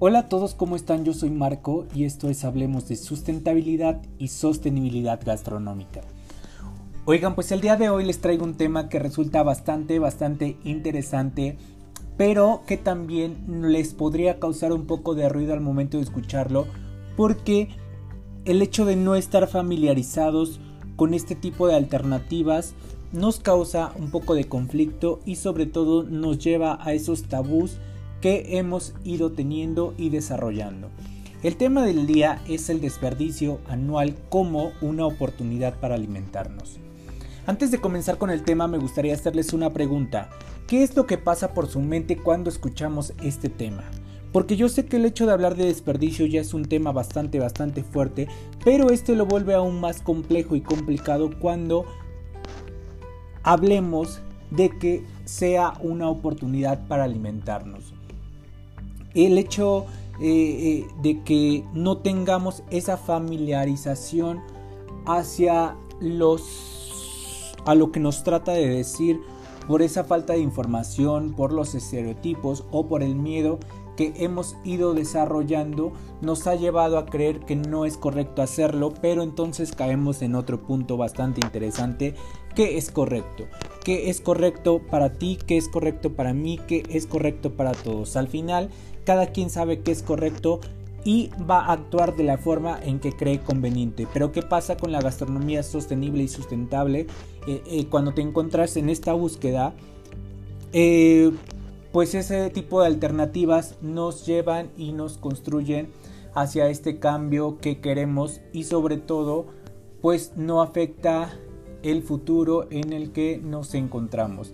Hola a todos, ¿cómo están? Yo soy Marco y esto es Hablemos de Sustentabilidad y Sostenibilidad Gastronómica. Oigan, pues el día de hoy les traigo un tema que resulta bastante, bastante interesante, pero que también les podría causar un poco de ruido al momento de escucharlo, porque el hecho de no estar familiarizados con este tipo de alternativas nos causa un poco de conflicto y sobre todo nos lleva a esos tabús que hemos ido teniendo y desarrollando. El tema del día es el desperdicio anual como una oportunidad para alimentarnos. Antes de comenzar con el tema me gustaría hacerles una pregunta. ¿Qué es lo que pasa por su mente cuando escuchamos este tema? Porque yo sé que el hecho de hablar de desperdicio ya es un tema bastante bastante fuerte, pero este lo vuelve aún más complejo y complicado cuando hablemos de que sea una oportunidad para alimentarnos el hecho eh, eh, de que no tengamos esa familiarización hacia los a lo que nos trata de decir por esa falta de información, por los estereotipos o por el miedo que hemos ido desarrollando nos ha llevado a creer que no es correcto hacerlo, pero entonces caemos en otro punto bastante interesante, que es correcto, que es correcto para ti, que es correcto para mí, que es correcto para todos. Al final, cada quien sabe que es correcto y va a actuar de la forma en que cree conveniente. Pero ¿qué pasa con la gastronomía sostenible y sustentable? Eh, eh, cuando te encuentras en esta búsqueda, eh, pues ese tipo de alternativas nos llevan y nos construyen hacia este cambio que queremos y sobre todo pues no afecta el futuro en el que nos encontramos.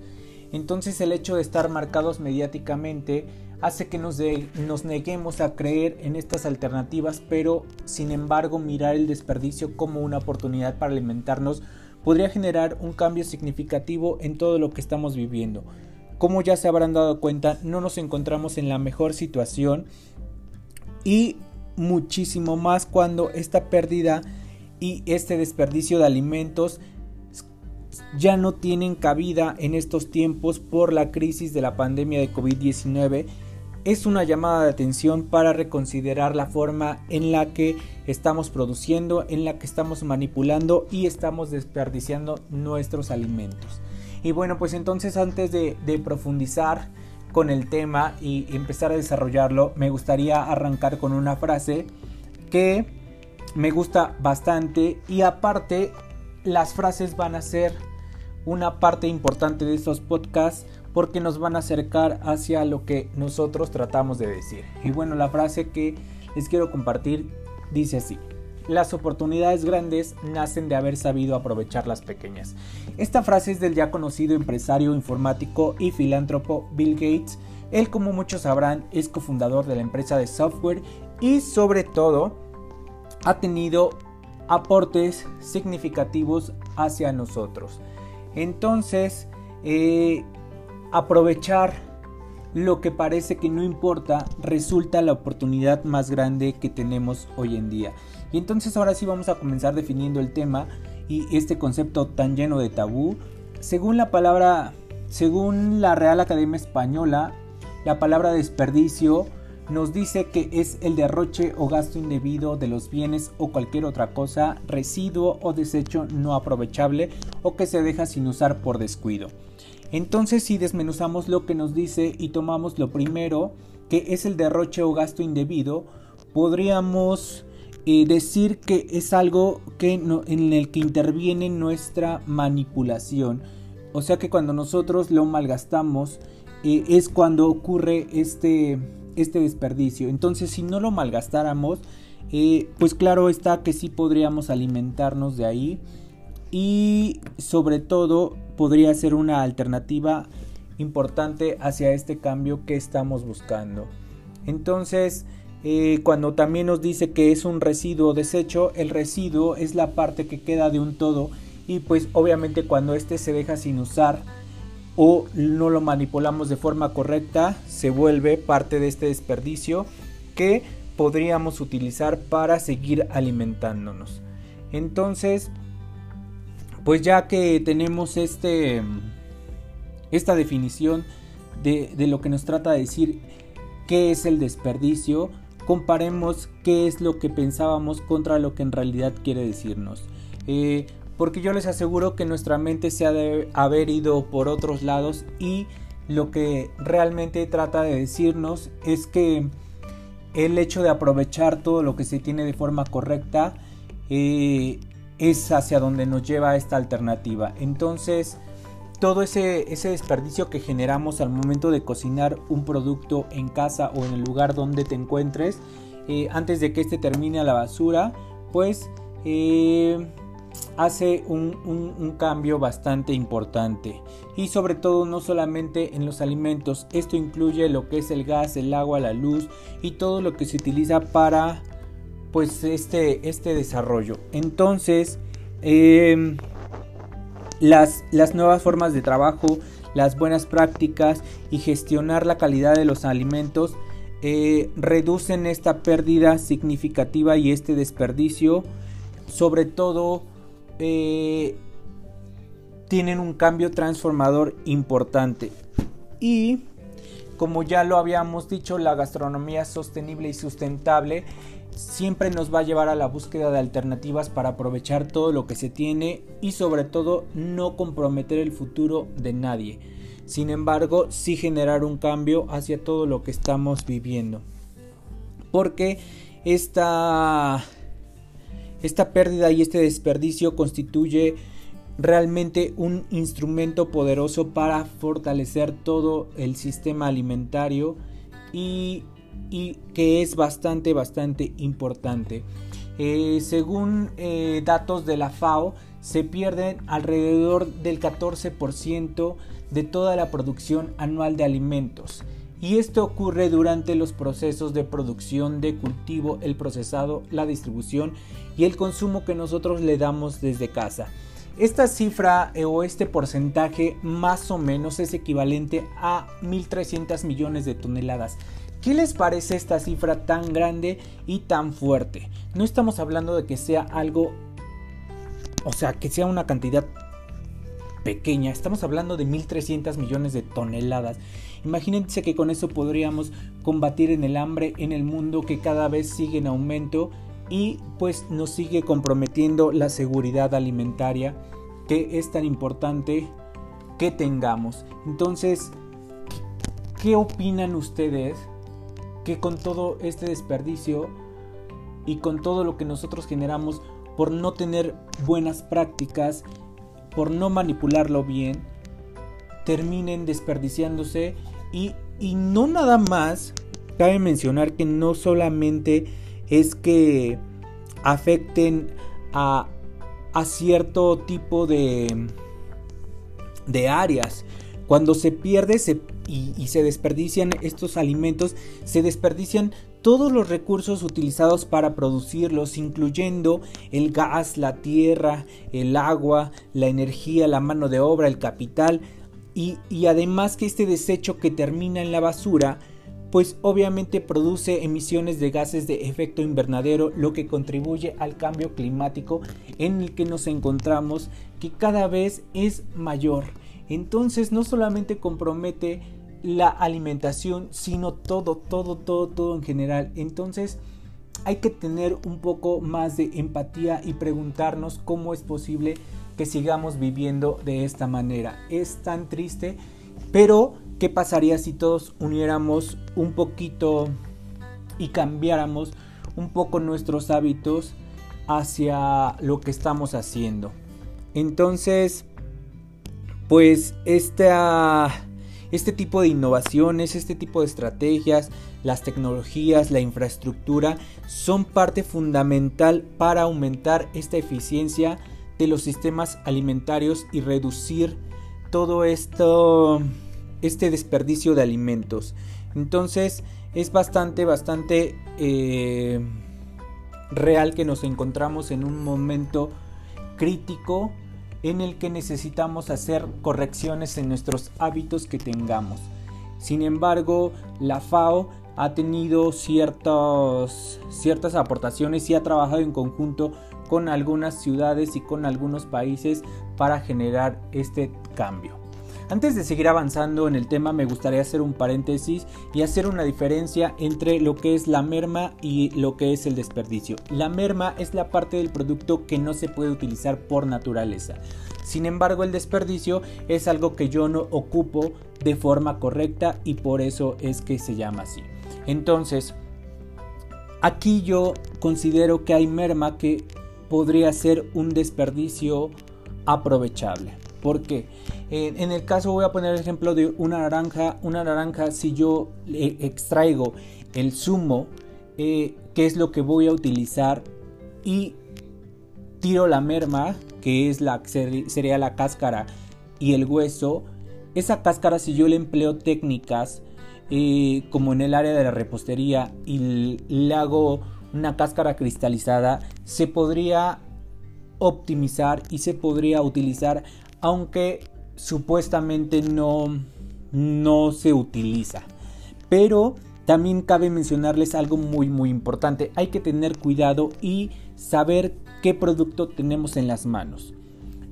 Entonces el hecho de estar marcados mediáticamente hace que nos, nos, neguemos a creer en estas alternativas, pero sin embargo mirar el desperdicio como una oportunidad para alimentarnos podría generar un cambio significativo en todo lo que estamos viviendo. Como ya se habrán dado cuenta, no nos encontramos en la mejor situación y muchísimo más cuando esta pérdida y este desperdicio de alimentos ya no tienen cabida en estos tiempos por la crisis de la pandemia de COVID-19 es una llamada de atención para reconsiderar la forma en la que estamos produciendo, en la que estamos manipulando y estamos desperdiciando nuestros alimentos. Y bueno, pues entonces antes de, profundizar con el tema y empezar a desarrollarlo, me gustaría arrancar con una frase que me gusta bastante y aparte las frases van a ser una parte importante de estos podcasts porque nos van a acercar hacia lo que nosotros tratamos de decir. Y bueno, la frase que les quiero compartir dice así. Las oportunidades grandes nacen de haber sabido aprovechar las pequeñas. Esta frase es del ya conocido empresario informático y filántropo Bill Gates. Él, como muchos sabrán, es cofundador de la empresa de software y sobre todo ha tenido aportes significativos hacia nosotros. Entonces, eh, aprovechar lo que parece que no importa resulta la oportunidad más grande que tenemos hoy en día. Y entonces ahora sí vamos a comenzar definiendo el tema y este concepto tan lleno de tabú. Según la palabra, según la Real Academia Española, la palabra desperdicio nos dice que es el derroche o gasto indebido de los bienes o cualquier otra cosa, residuo o desecho no aprovechable o que se deja sin usar por descuido. Entonces si desmenuzamos lo que nos dice y tomamos lo primero, que es el derroche o gasto indebido, podríamos eh, decir que es algo que en el que interviene nuestra manipulación. O sea que cuando nosotros lo malgastamos eh, es cuando ocurre este, este desperdicio. Entonces si no lo malgastáramos, eh, pues claro está que sí podríamos alimentarnos de ahí. Y sobre todo podría ser una alternativa importante hacia este cambio que estamos buscando. Entonces, eh, cuando también nos dice que es un residuo desecho, el residuo es la parte que queda de un todo y pues obviamente cuando este se deja sin usar o no lo manipulamos de forma correcta, se vuelve parte de este desperdicio que podríamos utilizar para seguir alimentándonos. Entonces, pues ya que tenemos este, esta definición de, lo que nos trata de decir qué es el desperdicio, comparemos qué es lo que pensábamos contra lo que en realidad quiere decirnos. Eh, porque yo les aseguro que nuestra mente se ha de haber ido por otros lados y lo que realmente trata de decirnos es que el hecho de aprovechar todo lo que se tiene de forma correcta eh, es hacia donde nos lleva esta alternativa. Entonces, todo ese, desperdicio que generamos al momento de cocinar un producto en casa o en el lugar donde te encuentres, eh, antes de que este termine a la basura, pues eh, hace un, cambio bastante importante. Y sobre todo no solamente en los alimentos, esto incluye lo que es el gas, el agua, la luz y todo lo que se utiliza para pues este, este desarrollo. Entonces, em, las, las nuevas formas de trabajo, las buenas prácticas y gestionar la calidad de los alimentos eh, reducen esta pérdida significativa y este desperdicio. Sobre todo, eh, tienen un cambio transformador importante. Y como ya lo habíamos dicho, la gastronomía sostenible y sustentable siempre nos va a llevar a la búsqueda de alternativas para aprovechar todo lo que se tiene y sobre todo no comprometer el futuro de nadie. Sin embargo, sí generar un cambio hacia todo lo que estamos viviendo. Porque esta, esta pérdida y este desperdicio constituye realmente un instrumento poderoso para fortalecer todo el sistema alimentario y que es bastante, bastante importante. Eh, según eh, datos de la FAO, se pierden alrededor del 14% de toda la producción anual de alimentos. Y esto ocurre durante los procesos de producción, de cultivo, el procesado, la distribución y el consumo que nosotros le damos desde casa. Esta cifra eh, o este porcentaje más o menos es equivalente a 1.300 millones de toneladas. ¿Qué les parece esta cifra tan grande y tan fuerte? No estamos hablando de que sea algo, o sea, que sea una cantidad pequeña, estamos hablando de 1.300 millones de toneladas. Imagínense que con eso podríamos combatir en el hambre en el mundo que cada vez sigue en aumento y pues nos sigue comprometiendo la seguridad alimentaria que es tan importante que tengamos. Entonces, ¿qué opinan ustedes que con todo este desperdicio y con todo lo que nosotros generamos por no tener buenas prácticas, por no manipularlo bien, terminen desperdiciándose y, y no nada más, cabe mencionar que no solamente es que afecten a, a cierto tipo de, de áreas, cuando se pierde y, se desperdician estos alimentos, se desperdician todos los recursos utilizados para producirlos, incluyendo el gas, la tierra, el agua, la energía, la mano de obra, el capital, y, y además que este desecho que termina en la basura, pues obviamente produce emisiones de gases de efecto invernadero, lo que contribuye al cambio climático en el que nos encontramos, que cada vez es mayor entonces no solamente compromete la alimentación, sino todo, todo, todo, todo en general. Entonces hay que tener un poco más de empatía y preguntarnos cómo es posible que sigamos viviendo de esta manera. Es tan triste, pero ¿qué pasaría si todos uniéramos un poquito y cambiáramos un poco nuestros hábitos hacia lo que estamos haciendo? Entonces, pues este tipo de innovaciones, este tipo de estrategias, las tecnologías, la infraestructura son parte fundamental para aumentar esta eficiencia de los sistemas alimentarios y reducir todo esto, este desperdicio de alimentos. Entonces es bastante, bastante eh, real que nos encontramos en un momento crítico en el que necesitamos hacer correcciones en nuestros hábitos que tengamos. Sin embargo, la FAO ha tenido ciertas aportaciones y ha trabajado en conjunto con algunas ciudades y con algunos países para generar este cambio. Antes de seguir avanzando en el tema me gustaría hacer un paréntesis y hacer una diferencia entre lo que es la merma y lo que es el desperdicio. La merma es la parte del producto que no se puede utilizar por naturaleza. Sin embargo, el desperdicio es algo que yo no ocupo de forma correcta y por eso es que se llama así. Entonces, aquí yo considero que hay merma que podría ser un desperdicio aprovechable. ¿Por qué? Eh, en el caso voy a poner el ejemplo de una naranja. Una naranja, si yo extraigo el zumo, eh, que es lo que voy a utilizar, y tiro la merma, que es la, sería la cáscara y el hueso, esa cáscara si yo le empleo técnicas eh, como en el área de la repostería y le hago una cáscara cristalizada, se podría optimizar y se podría utilizar aunque supuestamente no, no se utiliza. Pero también cabe mencionarles algo muy muy importante. Hay que tener cuidado y saber qué producto tenemos en las manos.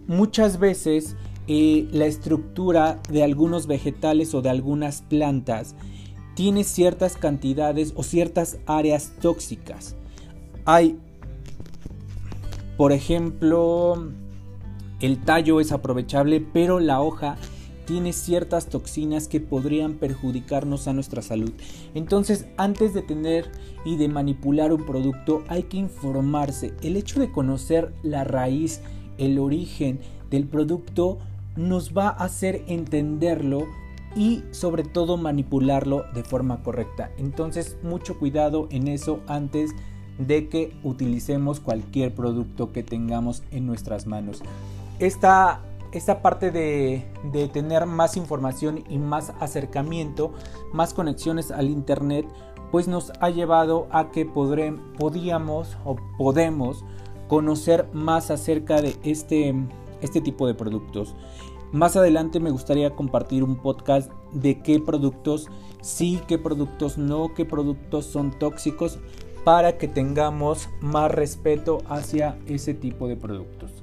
Muchas veces eh, la estructura de algunos vegetales o de algunas plantas tiene ciertas cantidades o ciertas áreas tóxicas. Hay, por ejemplo, el tallo es aprovechable, pero la hoja tiene ciertas toxinas que podrían perjudicarnos a nuestra salud. Entonces, antes de tener y de manipular un producto, hay que informarse. El hecho de conocer la raíz, el origen del producto, nos va a hacer entenderlo y sobre todo manipularlo de forma correcta. Entonces, mucho cuidado en eso antes de que utilicemos cualquier producto que tengamos en nuestras manos esta, esta parte de, tener más información y más acercamiento, más conexiones al Internet, pues nos ha llevado a que podríamos o podemos conocer más acerca de este, este tipo de productos. Más adelante me gustaría compartir un podcast de qué productos sí, qué productos no, qué productos son tóxicos para que tengamos más respeto hacia ese tipo de productos.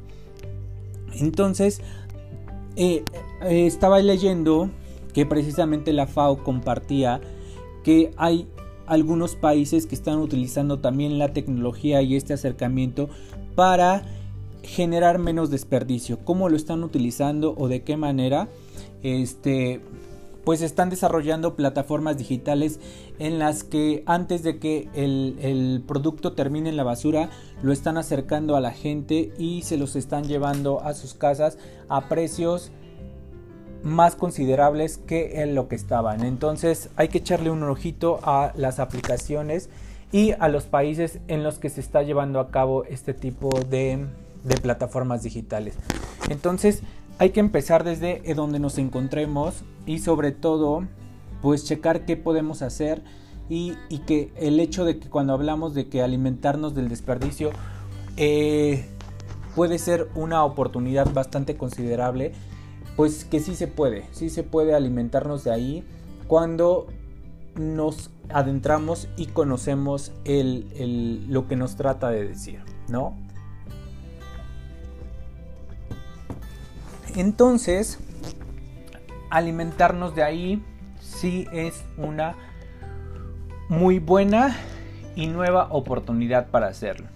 Entonces, eh, eh, estaba leyendo que precisamente la FAO compartía que hay algunos países que están utilizando también la tecnología y este acercamiento para generar menos desperdicio. ¿Cómo lo están utilizando o de qué manera? Este, pues están desarrollando plataformas digitales en las que antes de que el, producto termine en la basura lo están acercando a la gente y se los están llevando a sus casas a precios más considerables que en lo que estaban. Entonces hay que echarle un ojito a las aplicaciones y a los países en los que se está llevando a cabo este tipo de, de plataformas digitales. Entonces hay que empezar desde donde nos encontremos y sobre todo pues checar qué podemos hacer y, que el hecho de que cuando hablamos de que alimentarnos del desperdicio eh, puede ser una oportunidad bastante considerable pues que sí se puede, sí se puede alimentarnos de ahí cuando nos adentramos y conocemos lo que nos trata de decir, ¿no? Entonces, alimentarnos de ahí sí es una muy buena y nueva oportunidad para hacerlo.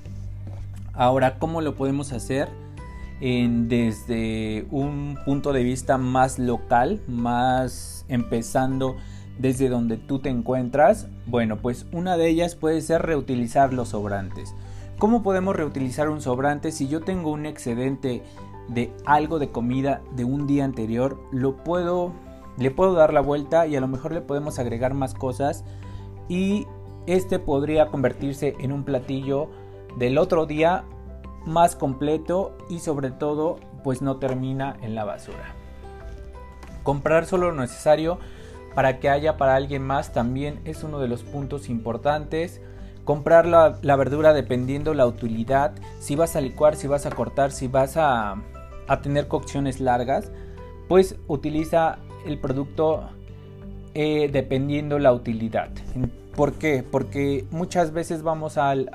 Ahora, ¿cómo lo podemos hacer? desde un punto de vista más local, más empezando desde donde tú te encuentras. Bueno, pues una de ellas puede ser reutilizar los sobrantes. ¿Cómo podemos reutilizar un sobrante si yo tengo un excedente de algo de comida de un día anterior, lo puedo le puedo dar la vuelta y a lo mejor le podemos agregar más cosas y este podría convertirse en un platillo del otro día más completo y sobre todo pues no termina en la basura. Comprar solo lo necesario para que haya para alguien más también es uno de los puntos importantes. Comprar la, la verdura dependiendo la utilidad, si vas a licuar, si vas a cortar, si vas a a tener cocciones largas, pues utiliza el producto eh, dependiendo la utilidad. ¿Por qué? Porque muchas veces vamos al,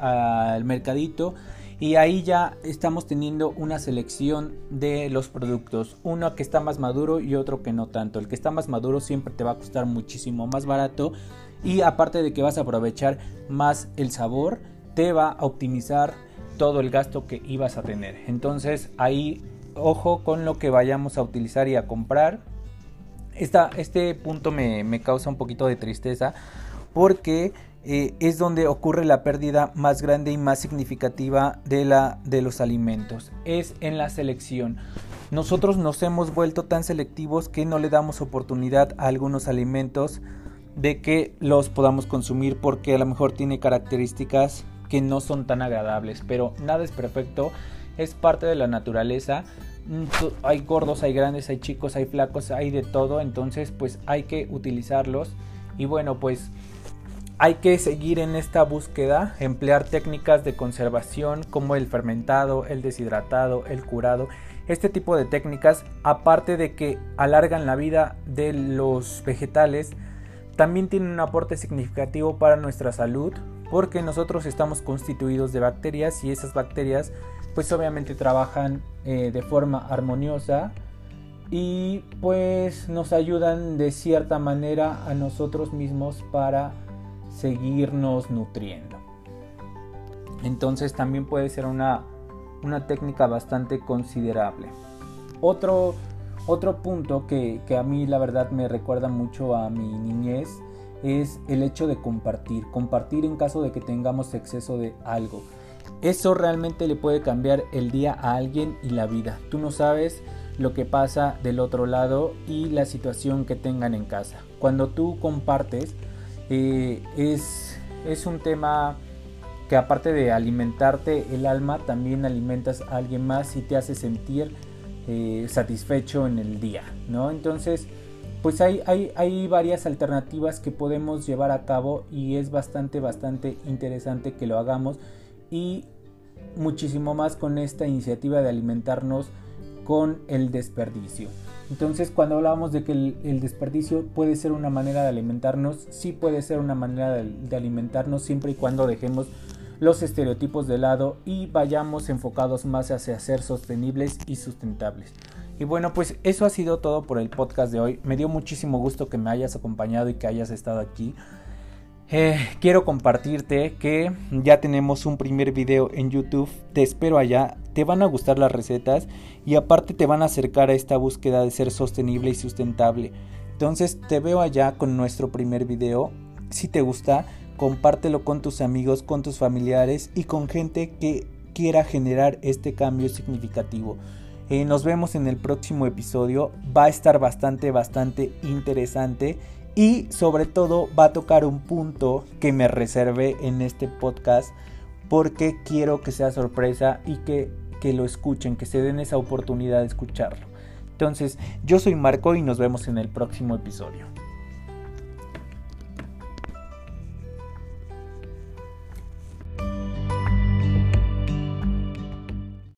mercadito y ahí ya estamos teniendo una selección de los productos, uno que está más maduro y otro que no tanto. El que está más maduro siempre te va a costar muchísimo más barato y aparte de que vas a aprovechar más el sabor, te va a optimizar todo el gasto que ibas a tener. Entonces ahí ojo con lo que vayamos a utilizar y a comprar. este punto me, me causa un poquito de tristeza porque eh, es donde ocurre la pérdida más grande y más significativa de, la, de los alimentos. Es en la selección. Nosotros nos hemos vuelto tan selectivos que no le damos oportunidad a algunos alimentos de que los podamos consumir porque a lo mejor tiene características que no son tan agradables. Pero nada es perfecto, es parte de la naturaleza. Mm, hay gordos, hay grandes, hay chicos, hay flacos, hay de todo. Entonces pues hay que utilizarlos. Y bueno pues hay que seguir en esta búsqueda, emplear técnicas de conservación como el fermentado, el deshidratado, el curado. Este tipo de técnicas, aparte de que alargan la vida de los vegetales, también tienen un aporte significativo para nuestra salud porque nosotros estamos constituidos de bacterias y esas bacterias pues obviamente trabajan eh, de forma armoniosa y pues nos ayudan de cierta manera a nosotros mismos para seguirnos nutriendo. Entonces también puede ser una, técnica bastante considerable. Otro, otro punto que, que, a mí la verdad me recuerda mucho a mi niñez es el hecho de compartir. Compartir en caso de que tengamos exceso de algo. Eso realmente le puede cambiar el día a alguien y la vida. Tú no sabes lo que pasa del otro lado y la situación que tengan en casa. Cuando tú compartes, eh, es, es un tema que aparte de alimentarte el alma, también alimentas a alguien más y te hace sentir eh, satisfecho en el día, ¿no? Entonces, pues hay, hay, hay, varias alternativas que podemos llevar a cabo y es bastante, bastante interesante que lo hagamos y muchísimo más con esta iniciativa de alimentarnos con el desperdicio. Entonces, cuando hablamos de que el, desperdicio puede ser una manera de alimentarnos, sí puede ser una manera de, alimentarnos siempre y cuando dejemos los estereotipos de lado y vayamos enfocados más hacia ser sostenibles y sustentables. Y bueno, pues eso ha sido todo por el podcast de hoy. Me dio muchísimo gusto que me hayas acompañado y que hayas estado aquí. Eh, quiero compartirte que ya tenemos un primer video en YouTube. Te espero allá. Te van a gustar las recetas y aparte te van a acercar a esta búsqueda de ser sostenible y sustentable. Entonces te veo allá con nuestro primer video. Si te gusta, compártelo con tus amigos, con tus familiares y con gente que quiera generar este cambio significativo. Eh, nos vemos en el próximo episodio. Va a estar bastante, bastante interesante y sobre todo va a tocar un punto que me reservé en este podcast porque quiero que sea sorpresa y que, que lo escuchen, que se den esa oportunidad de escucharlo. Entonces, yo soy Marco y nos vemos en el próximo episodio.